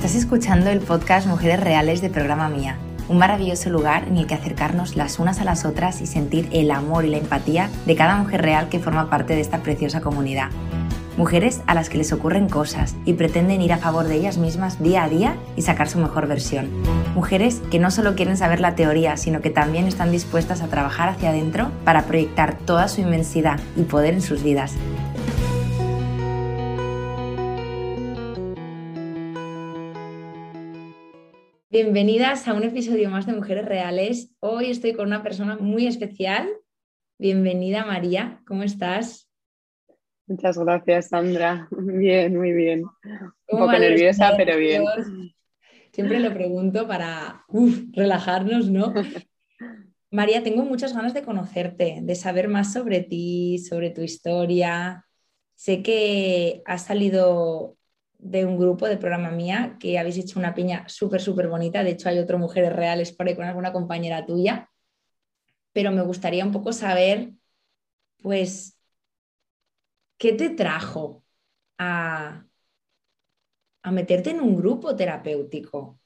Estás escuchando el podcast Mujeres Reales de Programa Mía, un maravilloso lugar en el que acercarnos las unas a las otras y sentir el amor y la empatía de cada mujer real que forma parte de esta preciosa comunidad. Mujeres a las que les ocurren cosas y pretenden ir a favor de ellas mismas día a día y sacar su mejor versión. Mujeres que no solo quieren saber la teoría, sino que también están dispuestas a trabajar hacia adentro para proyectar toda su inmensidad y poder en sus vidas. Bienvenidas a un episodio más de Mujeres Reales. Hoy estoy con una persona muy especial. Bienvenida María, ¿cómo estás? Muchas gracias Sandra. Bien, muy bien. Un poco nerviosa, pero bien. Siempre lo pregunto para relajarnos, ¿no? María, tengo muchas ganas de conocerte, de saber más sobre ti, sobre tu historia. Sé que has salido de un grupo de programa mía que habéis hecho una piña súper, súper bonita. De hecho, hay otras mujeres reales por ahí con alguna compañera tuya. Pero me gustaría un poco saber, pues, ¿qué te trajo a, a meterte en un grupo terapéutico?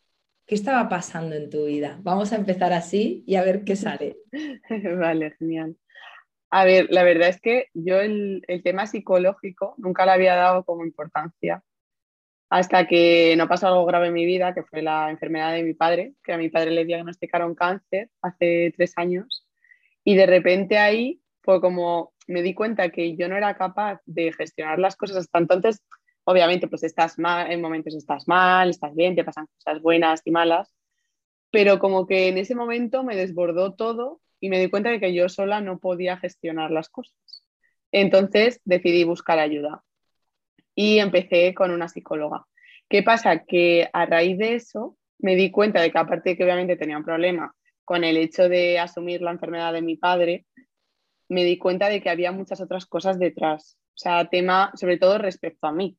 ¿Qué estaba pasando en tu vida? Vamos a empezar así y a ver qué sale. vale, genial. A ver, la verdad es que yo el, el tema psicológico nunca le había dado como importancia hasta que no pasó algo grave en mi vida, que fue la enfermedad de mi padre, que a mi padre le diagnosticaron cáncer hace tres años. Y de repente ahí fue como, me di cuenta que yo no era capaz de gestionar las cosas hasta entonces. Obviamente, pues estás mal, en momentos estás mal, estás bien, te pasan cosas buenas y malas, pero como que en ese momento me desbordó todo y me di cuenta de que yo sola no podía gestionar las cosas. Entonces decidí buscar ayuda y empecé con una psicóloga. ¿Qué pasa? Que a raíz de eso me di cuenta de que aparte de que obviamente tenía un problema con el hecho de asumir la enfermedad de mi padre, me di cuenta de que había muchas otras cosas detrás. O sea, tema, sobre todo respecto a mí.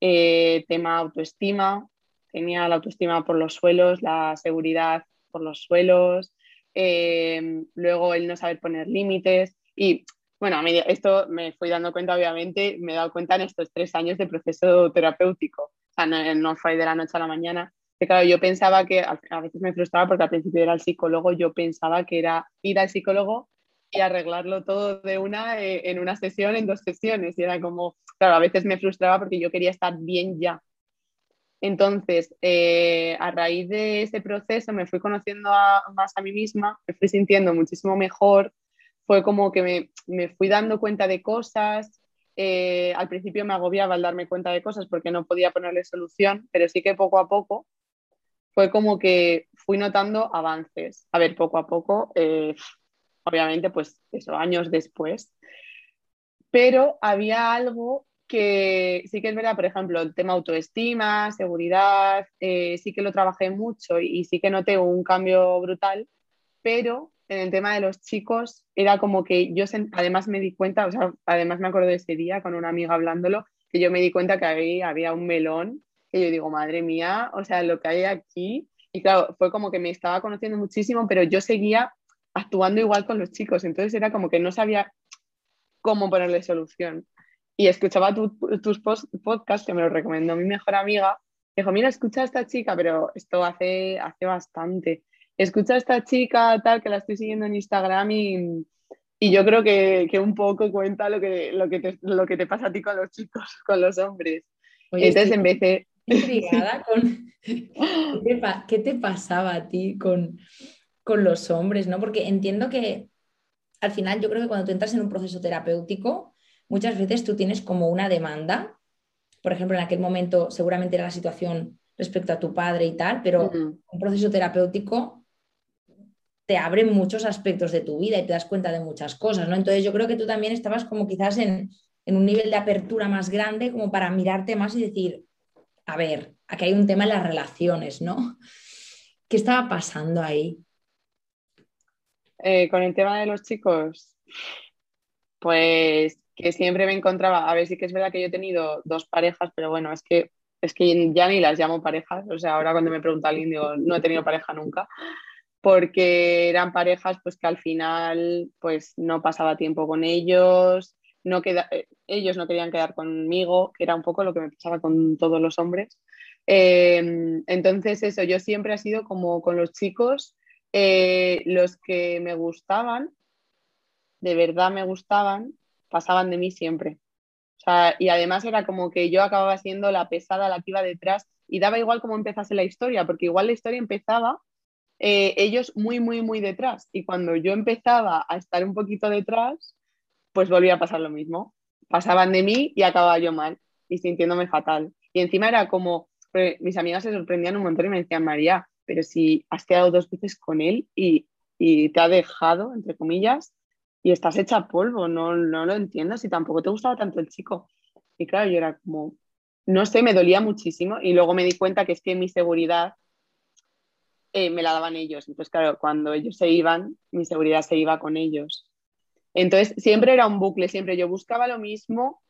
Eh, tema autoestima, tenía la autoestima por los suelos, la seguridad por los suelos, eh, luego el no saber poner límites. Y bueno, a mí esto me fui dando cuenta, obviamente, me he dado cuenta en estos tres años de proceso terapéutico. O sea, no, fue de la noche a la mañana. Que claro, yo pensaba que a veces me frustraba porque al principio era el psicólogo, yo pensaba que era ir al psicólogo y arreglarlo todo de una eh, en una sesión, en dos sesiones. Y era como, claro, a veces me frustraba porque yo quería estar bien ya. Entonces, eh, a raíz de ese proceso me fui conociendo más a mí misma, me fui sintiendo muchísimo mejor, fue como que me, fui dando cuenta de cosas. Eh, al principio me agobiaba al darme cuenta de cosas porque no podía ponerle solución, pero sí que poco a poco fue como que fui notando avances. A ver, poco a poco, eh, obviamente, pues eso, años después. Pero había algo que sí que es verdad, por ejemplo, el tema autoestima, seguridad, eh, sí que lo trabajé mucho y sí que noté un cambio brutal, pero en el tema de los chicos era como que yo además me di cuenta, o sea, además me acuerdo de ese día con una amiga hablándolo, que yo me di cuenta que ahí había un melón, que yo digo, madre mía, o sea, lo que hay aquí. Y claro, fue como que me estaba conociendo muchísimo, pero yo seguía actuando igual con los chicos, entonces era como que no sabía cómo ponerle solución. Y escuchaba tus podcasts, que me lo recomendó mi mejor amiga, dijo, mira, escucha a esta chica, pero esto hace, hace bastante escucha a esta chica tal que la estoy siguiendo en Instagram y, yo creo que, un poco cuenta lo que, lo, que te, lo que te pasa a ti con los chicos, con los hombres. Entonces, en vez de... Intrigada con... ¿Qué te, pasaba a ti con, con los hombres? ¿no? Porque entiendo que al final yo creo que cuando tú entras en un proceso terapéutico, muchas veces tú tienes como una demanda. Por ejemplo, en aquel momento seguramente era la situación respecto a tu padre y tal, pero un proceso terapéutico te abre muchos aspectos de tu vida y te das cuenta de muchas cosas, ¿no? Entonces yo creo que tú también estabas como quizás en, un nivel de apertura más grande como para mirarte más y decir, a ver, aquí hay un tema en las relaciones, ¿no? ¿Qué estaba pasando ahí? Eh, con el tema de los chicos, pues que siempre me encontraba, a ver, sí que es verdad que yo he tenido dos parejas, pero bueno, es que, es que ya ni las llamo parejas, o sea, ahora cuando me pregunta alguien digo, no he tenido pareja nunca, porque eran parejas pues que al final pues no pasaba tiempo con ellos, no queda, eh, ellos no querían quedar conmigo, que era un poco lo que me pasaba con todos los hombres. Em, entonces, eso, yo siempre he sido como con los chicos, eh, los que me gustaban, de verdad me gustaban, pasaban de mí siempre. O sea, y además era como que yo acababa siendo la pesada, la que iba detrás, y daba igual cómo empezase la historia, porque igual la historia empezaba eh, ellos muy, muy, muy detrás. Y cuando yo empezaba a estar un poquito detrás, pues volvía a pasar lo mismo. Pasaban de mí y acababa yo mal y sintiéndome fatal. Y encima era como, mis amigas se sorprendían un montón y me decían, María, pero si has quedado dos veces con él y, y te ha dejado, entre comillas, y estás hecha polvo, no, no lo entiendo, si tampoco te gustaba tanto el chico. Y claro, yo era como, no sé, me dolía muchísimo y luego me di cuenta que es que mi seguridad eh, me la daban ellos. Entonces, claro, cuando ellos se iban, mi seguridad se iba con ellos. Entonces, siempre era un bucle, siempre yo buscaba lo mismo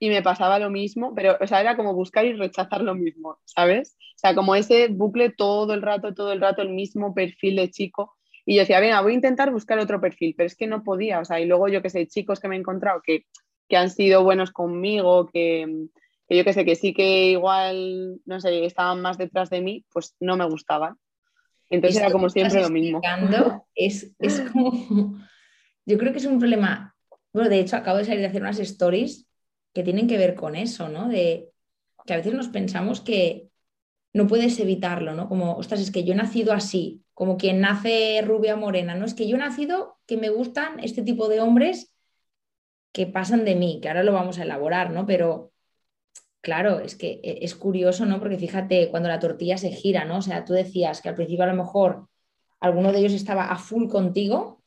y me pasaba lo mismo, pero, o sea, era como buscar y rechazar lo mismo, ¿sabes? O sea, como ese bucle todo el rato, todo el rato, el mismo perfil de chico. Y yo decía, venga, voy a intentar buscar otro perfil, pero es que no podía, o sea, y luego yo que sé, chicos que me he encontrado que, que han sido buenos conmigo, que, que yo que sé, que sí que igual, no sé, estaban más detrás de mí, pues no me gustaban. Entonces era como siempre lo mismo. Es, es como, yo creo que es un problema, bueno, de hecho acabo de salir de hacer unas stories que tienen que ver con eso, ¿no? De que a veces nos pensamos que no puedes evitarlo, ¿no? Como, ostras, es que yo he nacido así, como quien nace rubia morena, ¿no? Es que yo he nacido que me gustan este tipo de hombres que pasan de mí, que ahora lo vamos a elaborar, ¿no? Pero Claro, es que e, es curioso, ¿no? Porque fíjate, cuando la tortilla se gira, ¿no? O sea, tú decías que al principio a lo mejor alguno de ellos estaba a full contigo.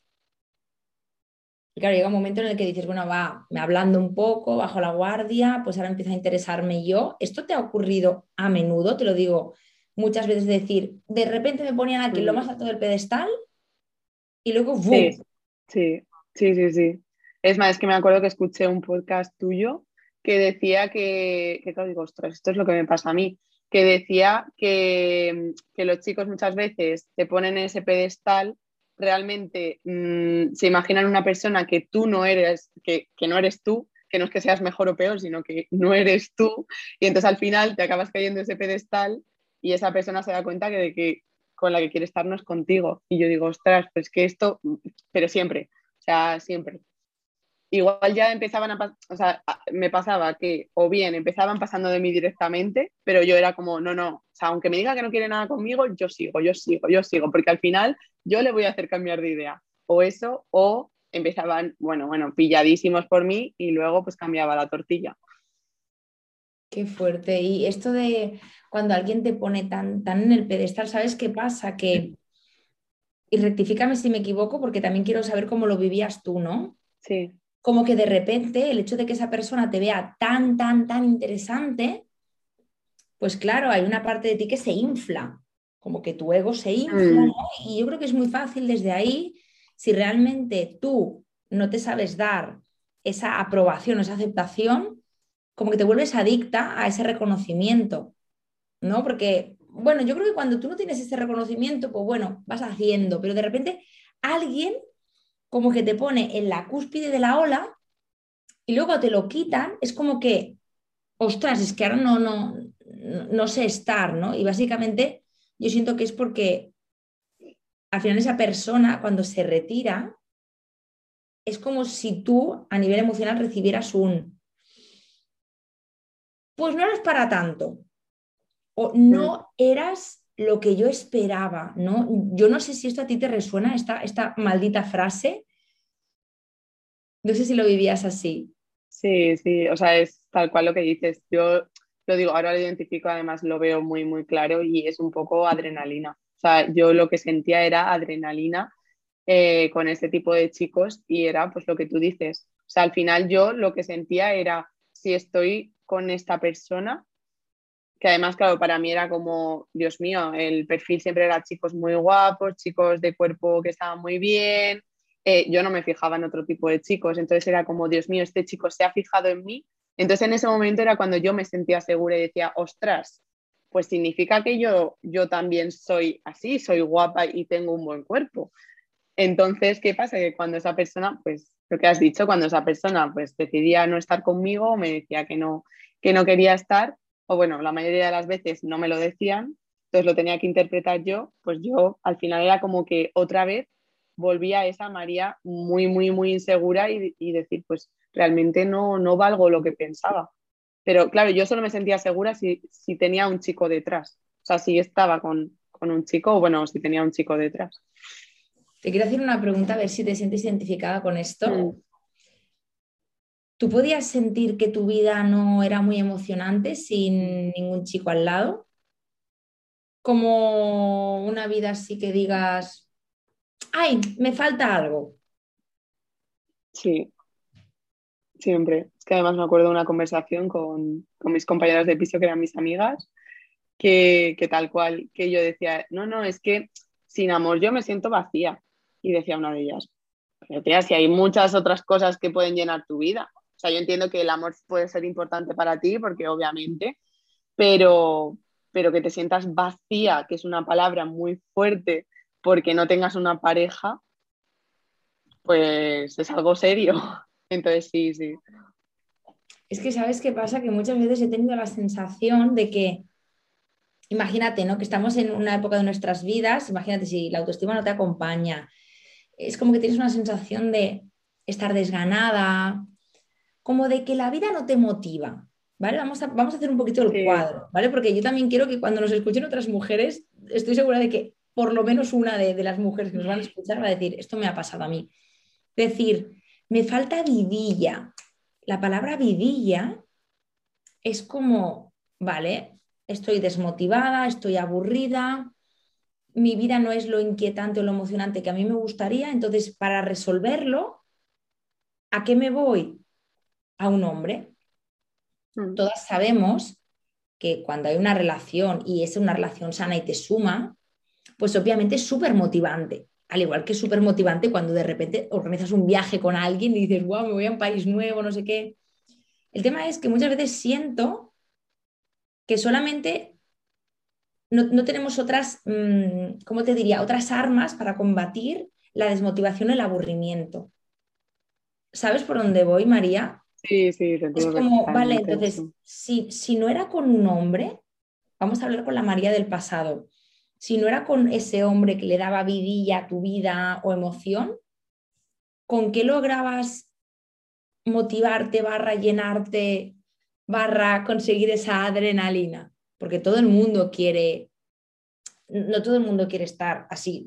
Y claro, llega un momento en el que dices, bueno, va, me hablando un poco, bajo la guardia, pues ahora empieza a interesarme yo. ¿Esto te ha ocurrido a menudo? Te lo digo muchas veces, decir, de repente me ponían aquí lo más alto del pedestal y luego Sí, sí, sí, sí, sí. Es más, es que me acuerdo que escuché un podcast tuyo que decía que, que digo, ostras, esto es lo que me pasa a mí, que decía que, los chicos muchas veces te ponen en ese pedestal, realmente mm, se imaginan una persona que tú no eres, que, no eres tú, que no es que seas mejor o peor, sino que no eres tú, y entonces al final te acabas cayendo ese pedestal y esa persona se da cuenta que, de que con la que quiere estar no es contigo. Y yo digo, ostras, pues que esto, pero siempre, o sea, siempre igual ya empezaban a o sea, me pasaba que o bien empezaban pasando de mí directamente, pero yo era como, no, no, o sea, aunque me diga que no quiere nada conmigo, yo sigo, yo sigo, yo sigo, porque al final yo le voy a hacer cambiar de idea. O eso, o empezaban, bueno, bueno, pilladísimos por mí y luego pues cambiaba la tortilla. Qué fuerte. Y esto de cuando alguien te pone tan, tan en el pedestal, ¿sabes qué pasa? Que, y rectifícame si me equivoco, porque también quiero saber cómo lo vivías tú, ¿no? Sí como que de repente el hecho de que esa persona te vea tan, tan, tan interesante, pues claro, hay una parte de ti que se infla, como que tu ego se infla, mm. Y yo creo que es muy fácil desde ahí, si realmente tú no te sabes dar esa aprobación, esa aceptación, como que te vuelves adicta a ese reconocimiento, ¿no? Porque, bueno, yo creo que cuando tú no tienes ese reconocimiento, pues bueno, vas haciendo, pero de repente alguien como que te pone en la cúspide de la ola y luego te lo quitan, es como que, ostras, es que ahora no, no, no sé estar, ¿no? Y básicamente yo siento que es porque al final esa persona cuando se retira, es como si tú a nivel emocional recibieras un, pues no eres para tanto, o no mm. eras lo que yo esperaba, ¿no? Yo no sé si esto a ti te resuena, esta, esta maldita frase. No sé si lo vivías así. Sí, sí, o sea, es tal cual lo que dices. Yo lo digo, ahora lo identifico, además lo veo muy, muy claro y es un poco adrenalina. O sea, yo lo que sentía era adrenalina eh, con este tipo de chicos y era pues lo que tú dices. O sea, al final yo lo que sentía era, si estoy con esta persona, que además, claro, para mí era como, Dios mío, el perfil siempre era chicos muy guapos, chicos de cuerpo que estaban muy bien. Eh, yo no me fijaba en otro tipo de chicos, entonces era como, Dios mío, este chico se ha fijado en mí. Entonces en ese momento era cuando yo me sentía segura y decía, ostras, pues significa que yo, yo también soy así, soy guapa y tengo un buen cuerpo. Entonces, ¿qué pasa? Que cuando esa persona, pues lo que has dicho, cuando esa persona pues decidía no estar conmigo, me decía que no, que no quería estar, o bueno, la mayoría de las veces no me lo decían, entonces lo tenía que interpretar yo, pues yo al final era como que otra vez volvía a esa María muy, muy, muy insegura y, decir, pues realmente no, no valgo lo que pensaba. Pero claro, yo solo me sentía segura si, si tenía un chico detrás. O sea, si estaba con, con un chico o bueno, si tenía un chico detrás. Te quiero hacer una pregunta, a ver si te sientes identificada con esto. Mm. ¿Tú podías sentir que tu vida no era muy emocionante sin ningún chico al lado? Como una vida así que digas, ay, me falta algo. Sí, siempre. Es que además me acuerdo de una conversación con, mis compañeras de piso que eran mis amigas, que, que, tal cual, que yo decía, no, no, es que sin amor yo me siento vacía. Y decía una de ellas, pero tía, si hay muchas otras cosas que pueden llenar tu vida. O sea, yo entiendo que el amor puede ser importante para ti, porque obviamente, pero, pero que te sientas vacía, que es una palabra muy fuerte, porque no tengas una pareja, pues es algo serio. Entonces, sí, sí. Es que, ¿sabes qué pasa? Que muchas veces he tenido la sensación de que, imagínate, ¿no? Que estamos en una época de nuestras vidas, imagínate si la autoestima no te acompaña, es como que tienes una sensación de estar desganada, como de que la vida no te motiva, ¿vale? Vamos a, vamos a hacer un poquito el cuadro, ¿vale? Porque yo también quiero que cuando nos escuchen otras mujeres, estoy segura de que por lo menos una de, las mujeres que nos van a escuchar va a decir, esto me ha pasado a mí. Decir, me falta vidilla. La palabra vidilla es como, vale, estoy desmotivada, estoy aburrida, mi vida no es lo inquietante o lo emocionante que a mí me gustaría, entonces para resolverlo, ¿a qué me voy? A un hombre. Mm. Todas sabemos que cuando hay una relación y es una relación sana y te suma, pues obviamente es súper motivante. Al igual que es súper motivante cuando de repente organizas un viaje con alguien y dices, wow, me voy a un país nuevo, no sé qué. El tema es que muchas veces siento que solamente no, tenemos otras, mm, ¿cómo te diría? Otras armas para combatir la desmotivación el aburrimiento. ¿Sabes por dónde voy, María? Sí, sí, te Es como, vale, entonces, si, si no era con un hombre, vamos a hablar con la María del pasado, si no era con ese hombre que le daba vidilla a tu vida o emoción, ¿con qué lograbas motivarte, barra llenarte, barra conseguir esa adrenalina? Porque todo el mundo quiere, no todo el mundo quiere estar así,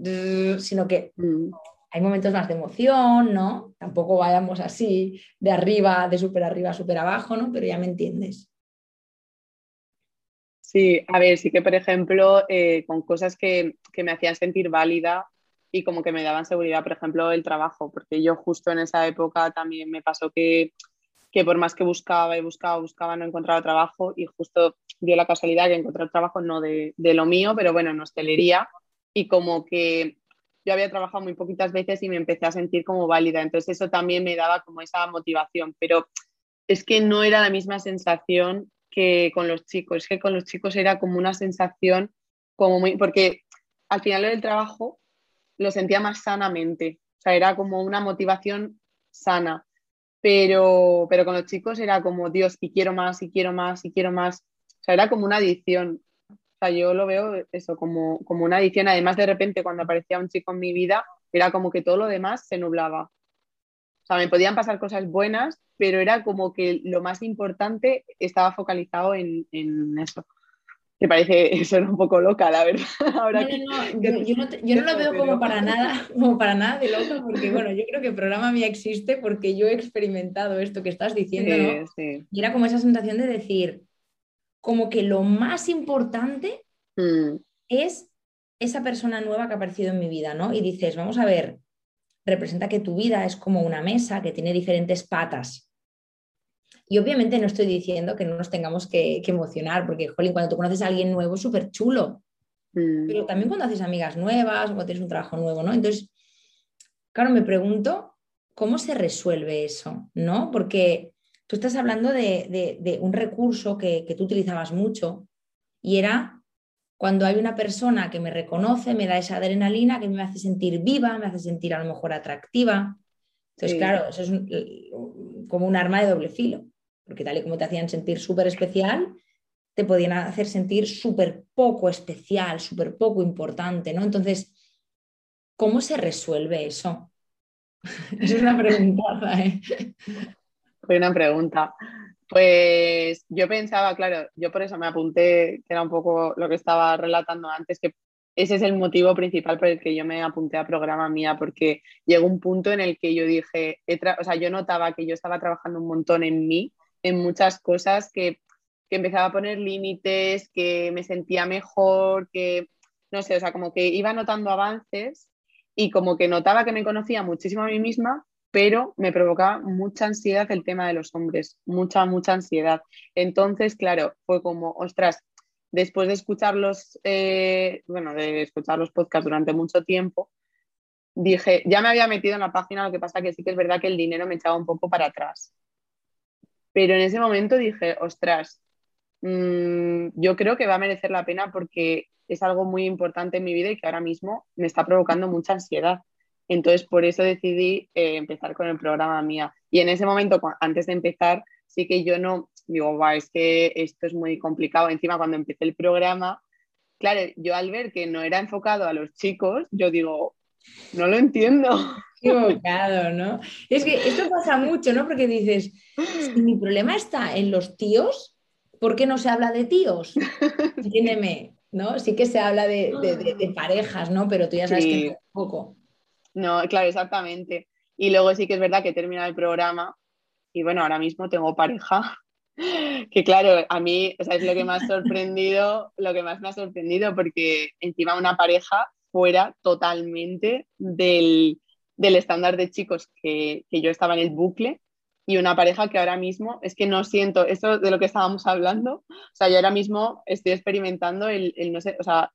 sino que mm hay momentos más de emoción, ¿no? Tampoco vayamos así de arriba, de súper arriba, súper abajo, ¿no? Pero ya me entiendes. Sí, a ver, sí que por ejemplo, eh, con cosas que, me hacían sentir válida y como que me daban seguridad, por ejemplo, el trabajo, porque yo justo en esa época también me pasó que, por más que buscaba y buscaba, buscaba, no encontraba trabajo y justo dio la casualidad que encontré el trabajo no de, de lo mío, pero bueno, en hostelería y como que yo había trabajado muy poquitas veces y me empecé a sentir como válida. Entonces eso también me daba como esa motivación, pero es que no era la misma sensación que con los chicos, es que con los chicos era como una sensación como muy, porque al final del trabajo lo sentía más sanamente, o sea, era como una motivación sana, pero, pero con los chicos era como, Dios, y quiero más, y quiero más, y quiero más, o sea, era como una adicción sea, yo lo veo eso como, como una adicción. Además, de repente, cuando aparecía un chico en mi vida, era como que todo lo demás se nublaba. O sea, me podían pasar cosas buenas, pero era como que lo más importante estaba focalizado en, eso. Que parece eso un poco loca, la verdad. Ahora yo, no, lo veo como para nada, como para nada de loca, porque bueno, yo creo que el programa mí existe porque yo he experimentado esto que estás diciendo, ¿no? Y era como esa sensación de decir, como que lo más importante mm. es esa persona nueva que ha aparecido en mi vida, ¿no? Y dices, vamos a ver, representa que tu vida es como una mesa que tiene diferentes patas. Y obviamente no estoy diciendo que no nos tengamos que, emocionar, porque, jolín, cuando tú conoces a alguien nuevo es súper chulo. Mm. Pero también cuando haces amigas nuevas o cuando tienes un trabajo nuevo, ¿no? Entonces, claro, me pregunto cómo se resuelve eso, ¿no? Porque Tú estás hablando de, un recurso que, tú utilizabas mucho y era cuando hay una persona que me reconoce, me da esa adrenalina que me hace sentir viva, me hace sentir a lo mejor atractiva. Entonces, claro, eso es como un arma de doble filo, porque tal y como te hacían sentir súper especial, te podían hacer sentir súper poco especial, súper poco importante, ¿no? Entonces, ¿cómo se resuelve eso? es una pregunta, ¿eh? Buena pregunta. Pues yo pensaba, claro, yo por eso me apunté, que era un poco lo que estaba relatando antes, que ese es el motivo principal por el que yo me apunté a programa mía, porque llegó un punto en el que yo dije, o sea, yo notaba que yo estaba trabajando un montón en mí, en muchas cosas, que, que empezaba a poner límites, que me sentía mejor, que, no sé, o sea, como que iba notando avances y como que notaba que me conocía muchísimo a mí misma, pero me provocaba mucha ansiedad el tema de los hombres, mucha, mucha ansiedad. Entonces, claro, fue como, ostras, después de escucharlos, eh, bueno, de escuchar los podcasts durante mucho tiempo, dije, ya me había metido en la página, lo que pasa que sí que es verdad que el dinero me echaba un poco para atrás. Pero en ese momento dije, ostras, mm, yo creo que va a merecer la pena porque es algo muy importante en mi vida y que ahora mismo me está provocando mucha ansiedad. Entonces, por eso decidí eh, empezar con el programa mía. Y en ese momento, antes de empezar, sí que yo no, digo, va, es que esto es muy complicado. Encima, cuando empecé el programa, claro, yo al ver que no era enfocado a los chicos, yo digo, no lo entiendo. Equivocado, ¿no? Es que esto pasa mucho, ¿no? Porque dices, si mi problema está en los tíos, ¿por qué no se habla de tíos? Entiéndeme, ¿no? Sí que se habla de, parejas, ¿no? Pero tú ya sabes que poco. No, claro, exactamente. Y luego sí que es verdad que termina el programa y bueno, ahora mismo tengo pareja. Que claro, a mí o es lo que ha sorprendido, lo que más me ha sorprendido, porque encima una pareja fuera totalmente del, estándar de chicos que, yo estaba en el bucle y una pareja que ahora mismo es que no siento esto de lo que estábamos hablando. O sea, yo ahora mismo estoy experimentando el, no sé, o sea,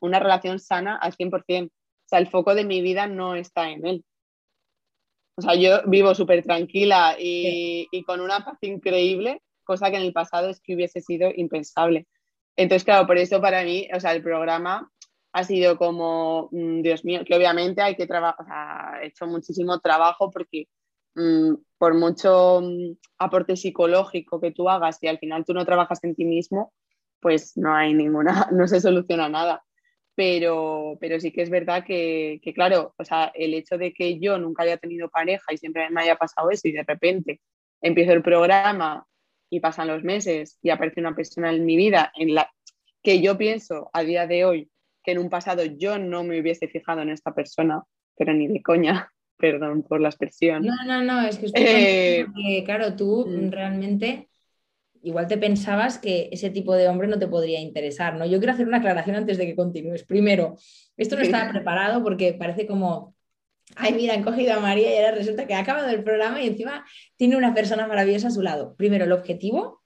una relación sana al 100% sea, el foco de mi vida no está en él. O sea, yo vivo súper tranquila y, con una paz increíble, cosa que en el pasado es que hubiese sido impensable. Entonces, claro, por eso para mí, o sea, el programa ha sido como, mm, Dios mío, que obviamente hay que trabajar, o sea, he hecho muchísimo trabajo porque mm, por mucho mm, aporte psicológico que tú hagas y al final tú no trabajas en ti mismo, pues no hay ninguna, no se soluciona nada pero, pero sí que es verdad que, claro, o sea, el hecho de que yo nunca haya tenido pareja y siempre me haya pasado eso y de repente empiezo el programa y pasan los meses y aparece una persona en mi vida en la que yo pienso a día de hoy que en un pasado yo no me hubiese fijado en esta persona, pero ni de coña, perdón por la expresión. No, no, no, es que, estoy eh, que claro, tú mm. realmente igual te pensabas que ese tipo de hombre no te podría interesar, ¿no? Yo quiero hacer una aclaración antes de que continúes. Primero, esto no estaba preparado porque parece como, ay, mira, han cogido a María y ahora resulta que ha acabado el programa y encima tiene una persona maravillosa a su lado. Primero, el objetivo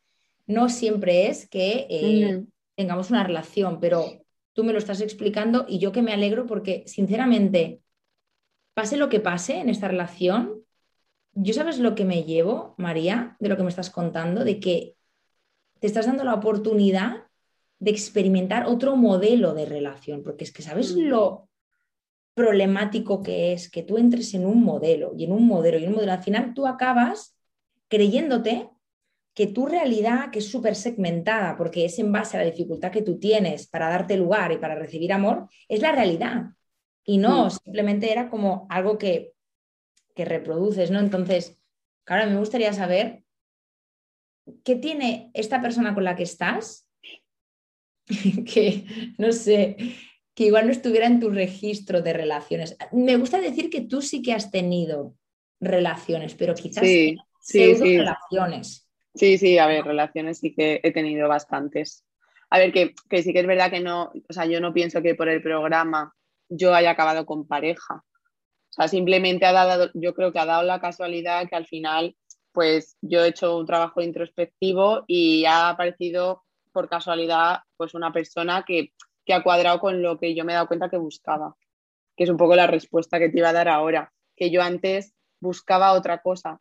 no siempre es que eh, tengamos una relación, pero tú me lo estás explicando y yo que me alegro porque, sinceramente, pase lo que pase en esta relación, yo sabes lo que me llevo, María, de lo que me estás contando, de que te estás dando la oportunidad de experimentar otro modelo de relación, porque es que sabes mm. lo problemático que es que tú entres en un modelo y en un modelo y en un modelo. Al final tú acabas creyéndote que tu realidad, que es súper segmentada, porque es en base a la dificultad que tú tienes para darte lugar y para recibir amor, es la realidad. Y no, mm. simplemente era como algo que, que reproduces, ¿no? Entonces, claro, me gustaría saber ¿qué tiene esta persona con la que estás? que, no sé, que igual no estuviera en tu registro de relaciones. Me gusta decir que tú sí que has tenido relaciones, pero quizás sí, sí, relaciones. Sí, sí, a ver, relaciones sí que he tenido bastantes. A ver, que, que, sí que es verdad que no, o sea, yo no pienso que por el programa yo haya acabado con pareja. O sea, simplemente ha dado, yo creo que ha dado la casualidad que al final pues yo he hecho un trabajo introspectivo y ha aparecido por casualidad pues una persona que, ha cuadrado con lo que yo me he dado cuenta que buscaba, que es un poco la respuesta que te iba a dar ahora, que yo antes buscaba otra cosa.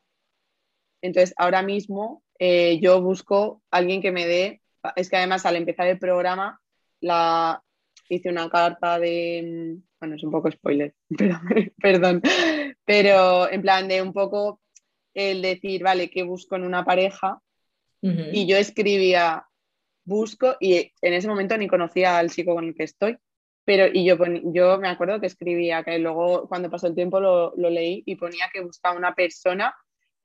Entonces, ahora mismo eh, yo busco alguien que me dé, es que además al empezar el programa la, hice una carta de, bueno, es un poco spoiler, perdón, pero en plan de un poco el decir, vale, ¿qué busco en una pareja? Y yo escribía busco y en ese momento ni conocía al chico con el que estoy. Pero, y yo, yo me acuerdo que escribía, que luego cuando pasó el tiempo lo, lo leí y ponía que buscaba una persona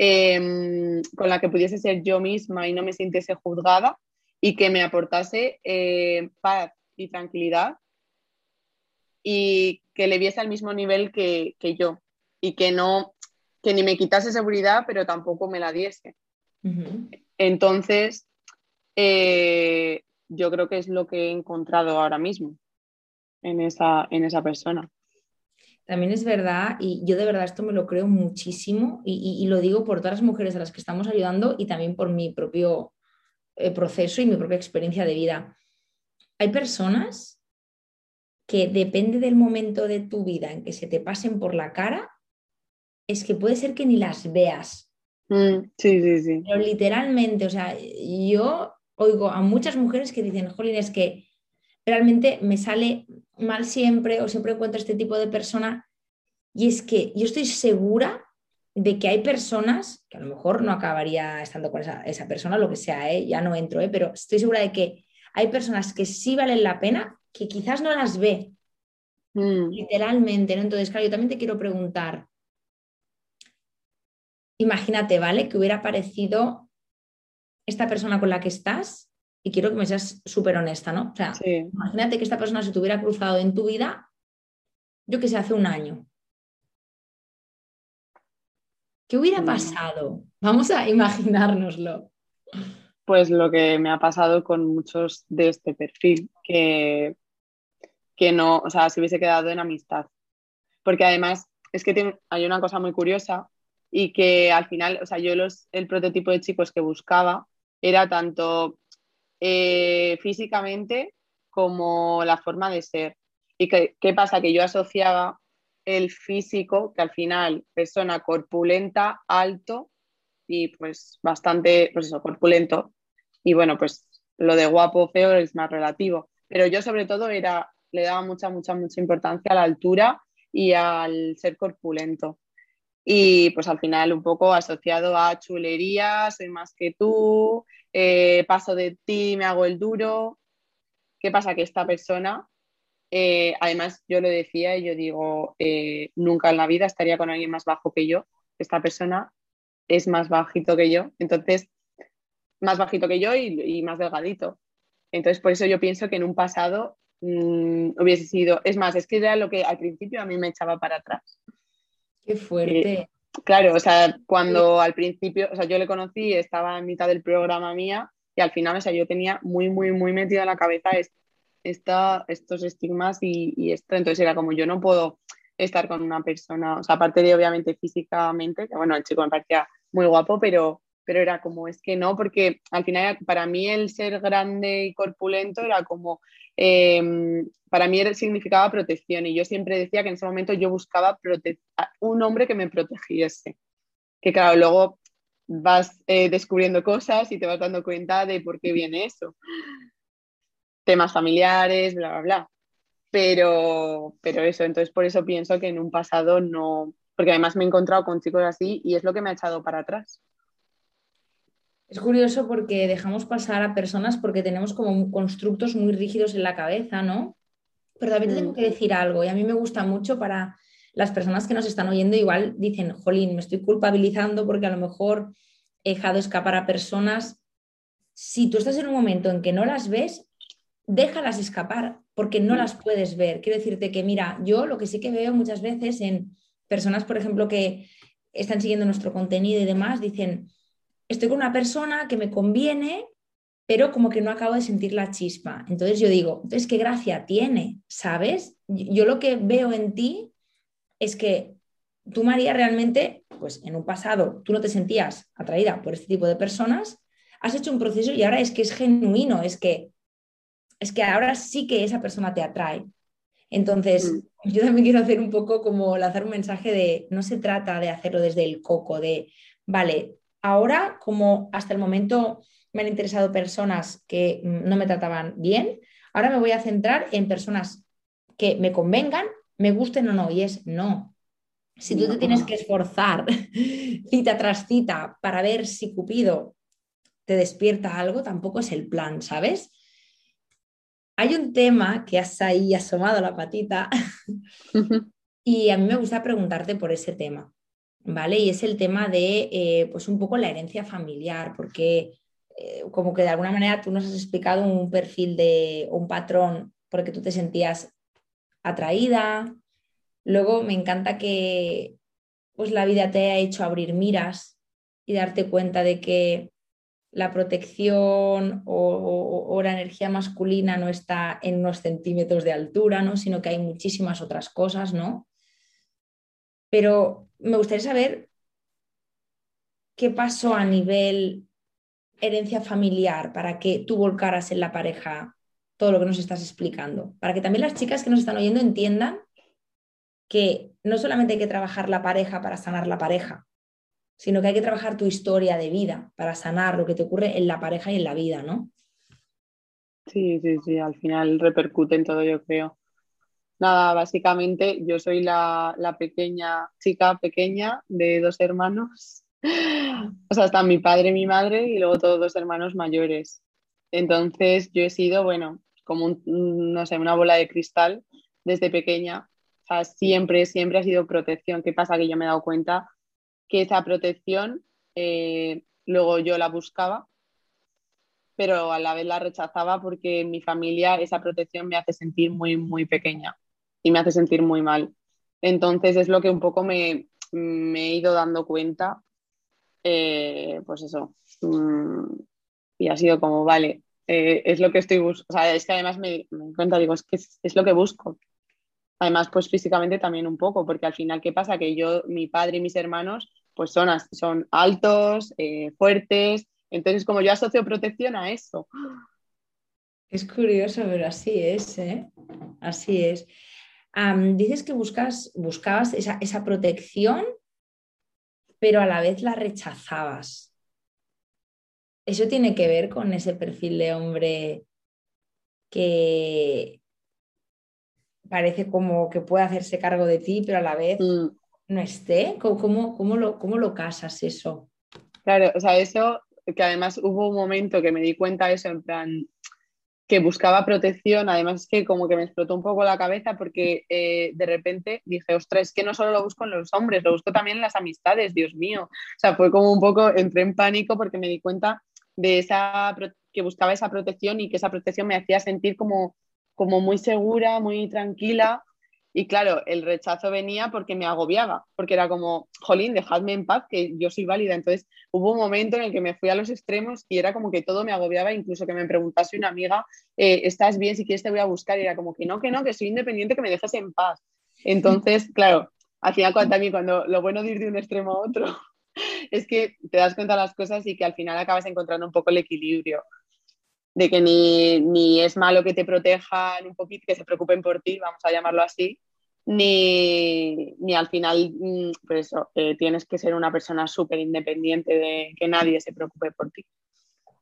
Em, con la que pudiese ser yo misma y no me sintiese juzgada y que me aportase eh, paz y tranquilidad y que le viese al mismo nivel que, yo y que no, que ni me quitase seguridad, pero tampoco me la diese. Entonces, eh, yo creo que es lo que he encontrado ahora mismo en esa, en esa persona. También es verdad, y yo de verdad esto me lo creo muchísimo, y, lo digo por todas las mujeres a las que estamos ayudando y también por mi propio eh, proceso y mi propia experiencia de vida. Hay personas que depende del momento de tu vida en que se te pasen por la cara, es que puede ser que ni las veas. Mm, sí, sí, sí. Pero literalmente, o sea, yo oigo a muchas mujeres que dicen, Jolín, es que realmente me sale mal siempre o siempre encuentro este tipo de persona. Y es que yo estoy segura de que hay personas, que a lo mejor no acabaría estando con esa, persona, lo que sea, ¿eh? ya no entro, ¿eh? pero estoy segura de que hay personas que sí valen la pena, que quizás no las ve, mm. literalmente. ¿no? Entonces, claro, yo también te quiero preguntar, imagínate, ¿vale? Que hubiera aparecido esta persona con la que estás y quiero que me seas súper honesta, ¿no? O sea, imagínate que esta persona se te hubiera cruzado en tu vida, yo que sé, hace un año. ¿Qué hubiera pasado? Vamos a imaginárnoslo. Pues lo que me ha pasado con muchos de este perfil, que, que no, o sea, se hubiese quedado en amistad. Porque además es que hay una cosa muy curiosa y que al final, o sea, yo los, el prototipo de chicos que buscaba era tanto eh, físicamente como la forma de ser. ¿Y qué, pasa? Que yo asociaba el físico, que al final, persona corpulenta, alto y pues bastante, pues eso, corpulento. Y bueno, pues lo de guapo, feo es más relativo. Pero yo sobre todo era, le daba mucha, mucha, mucha importancia a la altura y al ser corpulento. Y pues al final un poco asociado a chulería, soy más que tú, eh, paso de ti, me hago el duro. ¿Qué pasa? Que esta persona, eh, además yo lo decía y yo digo, eh, nunca en la vida estaría con alguien más bajo que yo. Esta persona es más bajito que yo, entonces, más bajito que yo y, más delgadito. Entonces, por eso yo pienso que en un pasado mm, hubiese sido, es más, es que era lo que al principio a mí me echaba para atrás. Qué fuerte. Claro, o sea, cuando al principio, o sea, yo le conocí, estaba en mitad del programa mía y al final, o sea, yo tenía muy, muy, muy metida en la cabeza esta, estos estigmas y, esto, entonces era como yo no puedo estar con una persona, o sea, aparte de obviamente físicamente, que bueno, el chico me parecía muy guapo, pero, pero era como, es que no, porque al final para mí el ser grande y corpulento era como, em, para mí significaba protección y yo siempre decía que en ese momento yo buscaba un hombre que me protegiese. Que claro, luego vas eh, descubriendo cosas y te vas dando cuenta de por qué viene eso. Temas familiares, bla, bla, bla. Pero, pero eso, entonces por eso pienso que en un pasado no, porque además me he encontrado con chicos así y es lo que me ha echado para atrás. Es curioso porque dejamos pasar a personas porque tenemos como constructos muy rígidos en la cabeza, ¿no? Pero también tengo mm. que decir algo y a mí me gusta mucho para las personas que nos están oyendo, igual dicen, jolín, me estoy culpabilizando porque a lo mejor he dejado escapar a personas. Si tú estás en un momento en que no las ves, déjalas escapar porque no mm. las puedes ver. Quiero decirte que, mira, yo lo que sí que veo muchas veces en personas, por ejemplo, que están siguiendo nuestro contenido y demás, dicen, estoy con una persona que me conviene, pero como que no acabo de sentir la chispa. Entonces yo digo, entonces, ¿qué gracia tiene? ¿Sabes? Yo lo que veo en ti es que tú, María, realmente, pues en un pasado tú no te sentías atraída por este tipo de personas, has hecho un proceso y ahora es que es genuino, es que, es que ahora sí que esa persona te atrae. Entonces, mm. yo también quiero hacer un poco como lanzar un mensaje de, no se trata de hacerlo desde el coco, de, vale, ahora como hasta el momento me han interesado personas que no me trataban bien, ahora me voy a centrar en personas que me convengan, me gusten o no, y es no. Si tú te tienes que esforzar cita tras cita para ver si Cupido te despierta algo, tampoco es el plan, ¿sabes? Hay un tema que has ahí asomado la patita y a mí me gusta preguntarte por ese tema, ¿vale? Y es el tema de, eh, pues un poco la herencia familiar, porque eh, como que de alguna manera tú nos has explicado un perfil de un patrón porque tú te sentías atraída. Luego me encanta que pues la vida te haya hecho abrir miras y darte cuenta de que la protección o, la energía masculina no está en unos centímetros de altura, ¿no? sino que hay muchísimas otras cosas, ¿no? Pero me gustaría saber qué pasó a nivel herencia familiar para que tú volcaras en la pareja todo lo que nos estás explicando, para que también las chicas que nos están oyendo entiendan que no solamente hay que trabajar la pareja para sanar la pareja, sino que hay que trabajar tu historia de vida para sanar lo que te ocurre en la pareja y en la vida, ¿no? Sí, sí, sí, al final repercute en todo, yo creo. Nada, básicamente yo soy la, pequeña chica pequeña de dos hermanos. O sea, están mi padre mi madre y luego todos dos hermanos mayores. Entonces yo he sido, bueno, como no sé, una bola de cristal desde pequeña. O sea, siempre, siempre ha sido protección. ¿Qué pasa? Que yo me he dado cuenta que esa protección eh, luego yo la buscaba, pero a la vez la rechazaba porque en mi familia esa protección me hace sentir muy, muy pequeña y me hace sentir muy mal. Entonces es lo que un poco me, he ido dando cuenta, eh, pues eso. Mm, y ha sido como, vale, eh, es lo que estoy buscando. O sea, es que además me, me cuenta, digo, es que es, lo que busco. Además, pues físicamente también un poco, porque al final, ¿qué pasa? Que yo, mi padre y mis hermanos, pues son, son altos, eh, fuertes, entonces como yo asocio protección a eso. Es curioso, pero así es, ¿eh? Así es. Dices que buscas, buscabas esa, esa protección, pero a la vez la rechazabas. ¿Eso tiene que ver con ese perfil de hombre que, parece como que puede hacerse cargo de ti, pero a la vez mm. no esté? ¿Cómo, cómo, lo, ¿Cómo lo casas eso? Claro, o sea, eso, que además hubo un momento que me di cuenta de eso, en plan, que buscaba protección, además es que como que me explotó un poco la cabeza porque eh, de repente dije, ostras, es que no solo lo busco en los hombres, lo busco también en las amistades, Dios mío. O sea, fue como un poco, entré en pánico porque me di cuenta de esa, que buscaba esa protección y que esa protección me hacía sentir como como muy segura, muy tranquila. Y claro, el rechazo venía porque me agobiaba, porque era como, jolín, dejadme en paz, que yo soy válida. Entonces hubo un momento en el que me fui a los extremos y era como que todo me agobiaba, incluso que me preguntase una amiga, eh, ¿estás bien? Si quieres te voy a buscar. Y era como que no, que no, que soy independiente, que me dejes en paz. Entonces, claro, al final también cuando lo bueno de ir de un extremo a otro es que te das cuenta de las cosas y que al final acabas encontrando un poco el equilibrio de que ni, es malo que te protejan un poquito, que se preocupen por ti, vamos a llamarlo así, ni, al final, mm, pues eso, tienes que ser una persona súper independiente de que nadie se preocupe por ti.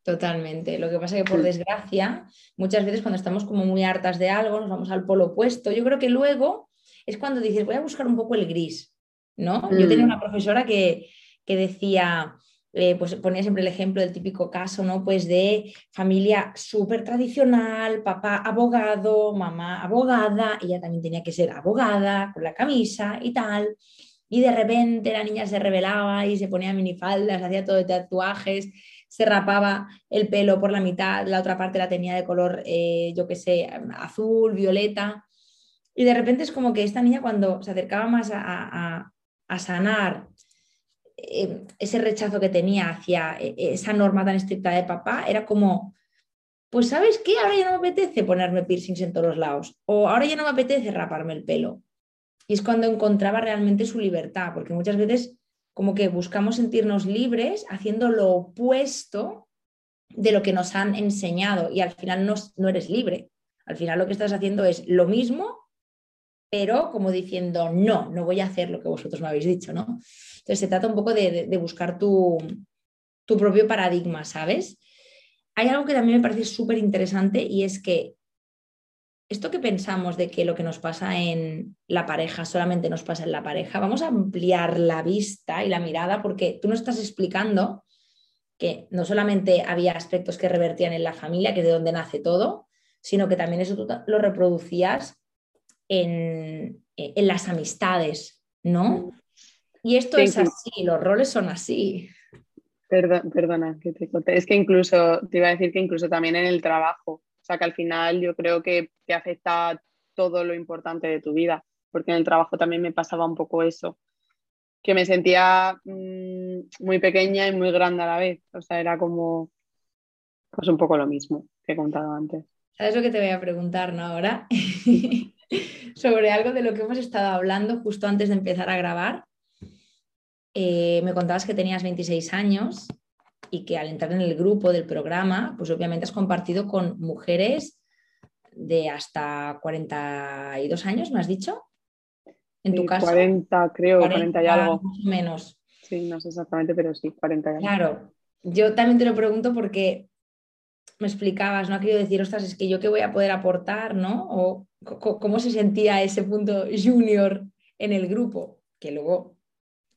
Totalmente. Lo que pasa es que por mm. desgracia, muchas veces cuando estamos como muy hartas de algo, nos vamos al polo opuesto. Yo creo que luego es cuando dices, voy a buscar un poco el gris, ¿no? Yo tenía mm. una profesora que, que decía, eh, pues ponía siempre el ejemplo del típico caso, ¿no? Pues de familia súper tradicional, papá abogado, mamá abogada, ella también tenía que ser abogada, con la camisa y tal. Y de repente la niña se revelaba y se ponía minifaldas, hacía todo de tatuajes, se rapaba el pelo por la mitad, la otra parte la tenía de color, eh, yo qué sé, azul, violeta. Y de repente es como que esta niña cuando se acercaba más a, a sanar eh, ese rechazo que tenía hacia eh, esa norma tan estricta de papá era como, pues sabes qué, ahora ya no me apetece ponerme piercings en todos los lados o ahora ya no me apetece raparme el pelo. Y es cuando encontraba realmente su libertad, porque muchas veces como que buscamos sentirnos libres haciendo lo opuesto de lo que nos han enseñado y al final no, no eres libre. Al final lo que estás haciendo es lo mismo, pero como diciendo, no, no voy a hacer lo que vosotros me habéis dicho, ¿no? Entonces se trata un poco de, buscar tu, propio paradigma, ¿sabes? Hay algo que también me parece súper interesante y es que esto que pensamos de que lo que nos pasa en la pareja solamente nos pasa en la pareja, vamos a ampliar la vista y la mirada porque tú nos estás explicando que no solamente había aspectos que revertían en la familia, que es de donde nace todo, sino que también eso tú lo reproducías en, las amistades, ¿no? Y esto es así, los roles son así. perdona, que te conté. Es que incluso, te iba a decir que incluso también en el trabajo, o sea que al final yo creo que te afecta todo lo importante de tu vida, porque en el trabajo también me pasaba un poco eso, que me sentía mm, muy pequeña y muy grande a la vez, o sea, era como, pues un poco lo mismo que he contado antes. ¿Sabes lo que te voy a preguntar, no? Ahora, sobre algo de lo que hemos estado hablando justo antes de empezar a grabar. Eh, me contabas que tenías 26 años y que al entrar en el grupo del programa, pues obviamente has compartido con mujeres de hasta 42 años, ¿me has dicho? En tu caso. 40, creo, 40, y algo. Más o menos. Sí, no sé exactamente, pero sí, 40 y algo. Claro, yo también te lo pregunto porque me explicabas, ¿no? Quiero decir, ostras, es que yo qué voy a poder aportar, ¿no? O cómo se sentía ese punto junior en el grupo, que luego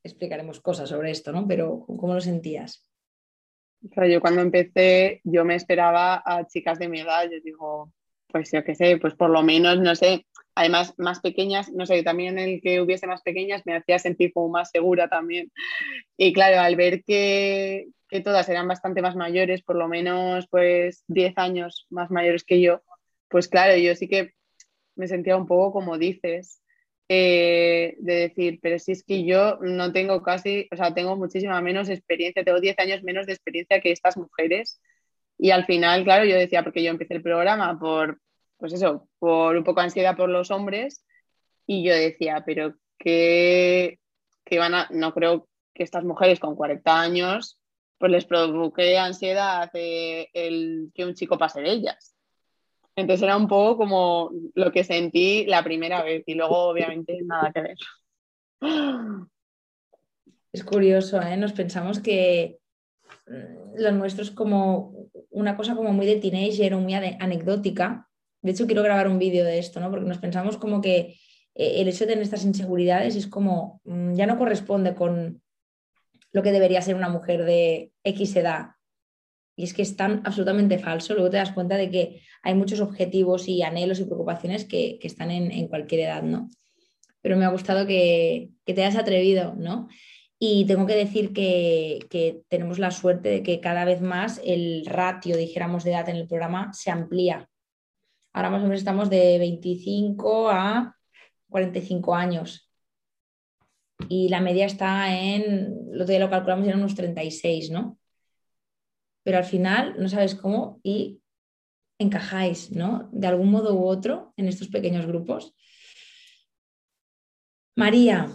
explicaremos cosas sobre esto, ¿no? Pero ¿cómo lo sentías? O sea, yo cuando empecé, yo me esperaba a chicas de mi edad, yo digo, pues yo qué sé, pues por lo menos, no sé, además más pequeñas, no sé, también el que hubiese más pequeñas me hacía sentir como más segura también. Y claro, al ver que, que todas eran bastante más mayores, por lo menos pues 10 años más mayores que yo, pues claro, yo sí que me sentía un poco como dices, eh, de decir, pero si es que yo no tengo casi, o sea, tengo muchísima menos experiencia, tengo 10 años menos de experiencia que estas mujeres. Y al final, claro, yo decía, porque yo empecé el programa por, pues eso, por un poco ansiedad por los hombres, y yo decía, pero que, que van a, no creo que estas mujeres con 40 años pues les provoqué ansiedad el que un chico pase de ellas. Entonces era un poco como lo que sentí la primera vez y luego obviamente nada que ver. Es curioso, ¿eh? Nos pensamos que mm, lo nuestro es como una cosa como muy de teenager o muy anecdótica. De hecho, quiero grabar un vídeo de esto, ¿no? Porque nos pensamos como que eh, el hecho de tener estas inseguridades es como, mm, ya no corresponde con, lo que debería ser una mujer de X edad. Y es que es tan absolutamente falso. Luego te das cuenta de que hay muchos objetivos y anhelos y preocupaciones que, están en, cualquier edad, ¿no? Pero me ha gustado que, te hayas atrevido, ¿no? Y tengo que decir que, que, tenemos la suerte de que cada vez más el ratio, dijéramos, de edad en el programa se amplía. Ahora más o menos estamos de 25 a 45 años y la media está en, lo que lo calculamos en unos 36, ¿no? Pero al final no sabes cómo y encajáis, ¿no? De algún modo u otro en estos pequeños grupos. María,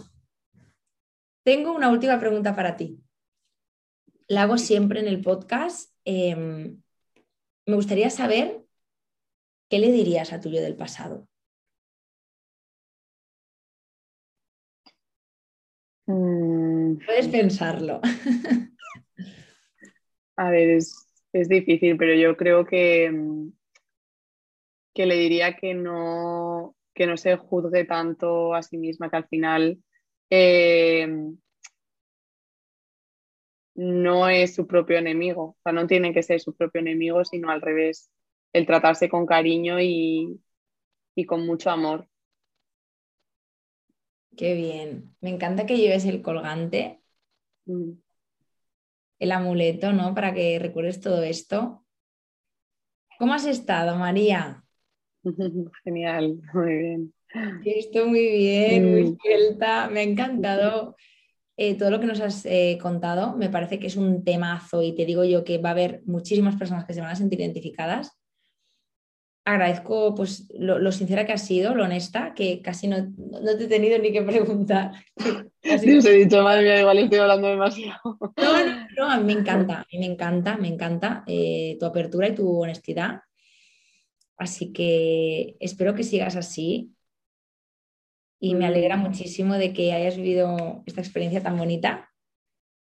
tengo una última pregunta para ti. La hago siempre en el podcast. Em, me gustaría saber qué le dirías a tu yo del pasado. Mm. Puedes pensarlo. A ver, es, difícil, pero yo creo que, mm, que le diría que no, que no se juzgue tanto a sí misma, que al final eh, no es su propio enemigo. O sea, no tiene que ser su propio enemigo, sino al revés, el tratarse con cariño y, y con mucho amor. Qué bien. Me encanta que lleves el colgante, mm. El amuleto, ¿no? Para que recuerdes todo esto. ¿Cómo has estado, María? Genial, muy bien. Estoy muy bien, muy mm. suelta. Me ha encantado eh, todo lo que nos has eh, contado. Me parece que es un temazo y te digo yo que va a haber muchísimas personas que se van a sentir identificadas agradezco pues lo, sincera que has sido, lo honesta, que casi no, te he tenido ni que preguntar. Sí, os he dicho, madre mía, igual estoy hablando demasiado. No, no, a mí me encanta, a mí me encanta, me encanta eh, tu apertura y tu honestidad. Así que espero que sigas así. Y me alegra muchísimo de que hayas vivido esta experiencia tan bonita.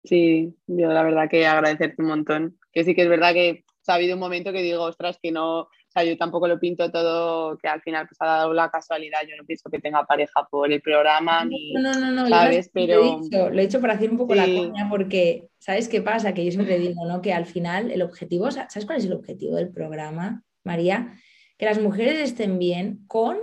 Sí, yo la verdad que agradecerte un montón. Que sí que es verdad que ha habido un momento que digo, ostras, que no, O sea, yo tampoco lo pinto todo que al final pues ha dado la casualidad. Yo no pienso que tenga pareja por el programa ni, No, no, no, ¿sabes? Lo he, Pero dicho, lo he hecho para hacer un poco la coña porque, ¿sabes qué pasa? Que yo siempre digo, ¿no? Que al final el objetivo, ¿sabes cuál es el objetivo del programa, María? Que las mujeres estén bien con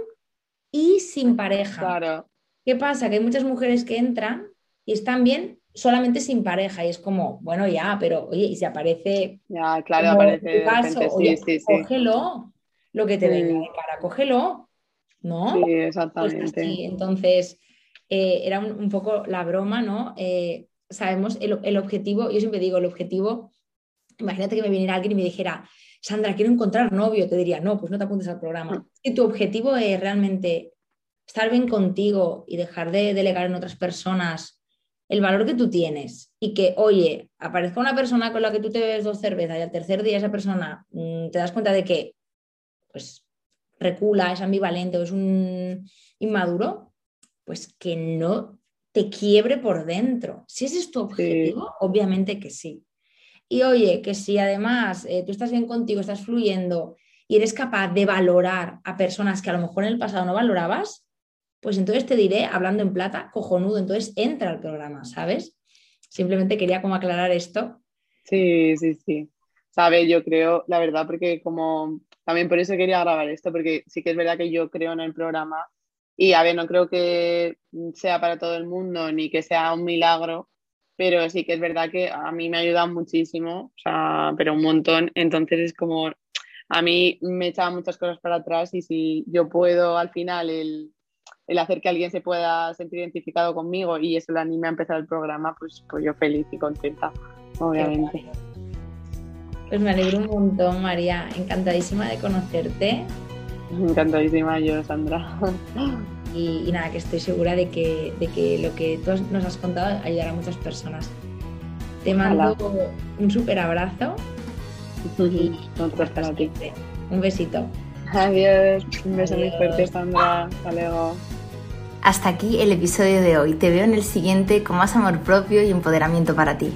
y sin pareja. claro, ¿Qué pasa? Que hay muchas mujeres que entran y están bien solamente sin pareja y es como, bueno, ya, pero oye, y si aparece ya, claro, aparece caso, oye, sí, sí. cógelo, lo que te venga de cara, cógelo, ¿no? Sí, Pues exactamente. así, entonces, eh, era un, un poco la broma, ¿no? Eh, sabemos el, el objetivo, yo siempre digo, el objetivo, imagínate que me viniera alguien y me dijera, Sandra, quiero encontrar novio, te diría, no, pues no te apuntes al programa. Mm. Si tu objetivo es realmente estar bien contigo y dejar de delegar en otras personas el valor que tú tienes y que, oye, aparezca una persona con la que tú te bebes dos cervezas y al tercer día esa persona mm, te das cuenta de que, pues, recula, es ambivalente o es un inmaduro, pues que no te quiebre por dentro. Si ese es tu objetivo, obviamente que sí. Y oye, que si además eh, tú estás bien contigo, estás fluyendo y eres capaz de valorar a personas que a lo mejor en el pasado no valorabas, pues entonces te diré, hablando en plata, cojonudo, entonces entra al programa, ¿sabes? Simplemente quería como aclarar esto. Sí, sí, sí. Sabe, yo creo, la verdad, porque como también por eso quería grabar esto, porque sí que es verdad que yo creo en el programa y a ver, no creo que sea para todo el mundo ni que sea un milagro, pero sí que es verdad que a mí me ha ayudado muchísimo, o sea, pero un montón, entonces es como, a mí me echaban muchas cosas para atrás y si yo puedo al final el, el hacer que alguien se pueda sentir identificado conmigo y eso le anime a empezar el programa, pues, pues yo feliz y contenta, obviamente. Pues me alegro un montón, María. Encantadísima de conocerte. Encantadísima yo, Sandra. Y, y nada, que estoy segura de que, de que lo que tú has- nos has contado ayudará a muchas personas. Te mando un súper abrazo y siempre. Un besito. Adiós. Un beso muy fuerte, Sandra. Hasta luego. Hasta aquí el episodio de hoy. Te veo en el siguiente con más amor propio y empoderamiento para ti.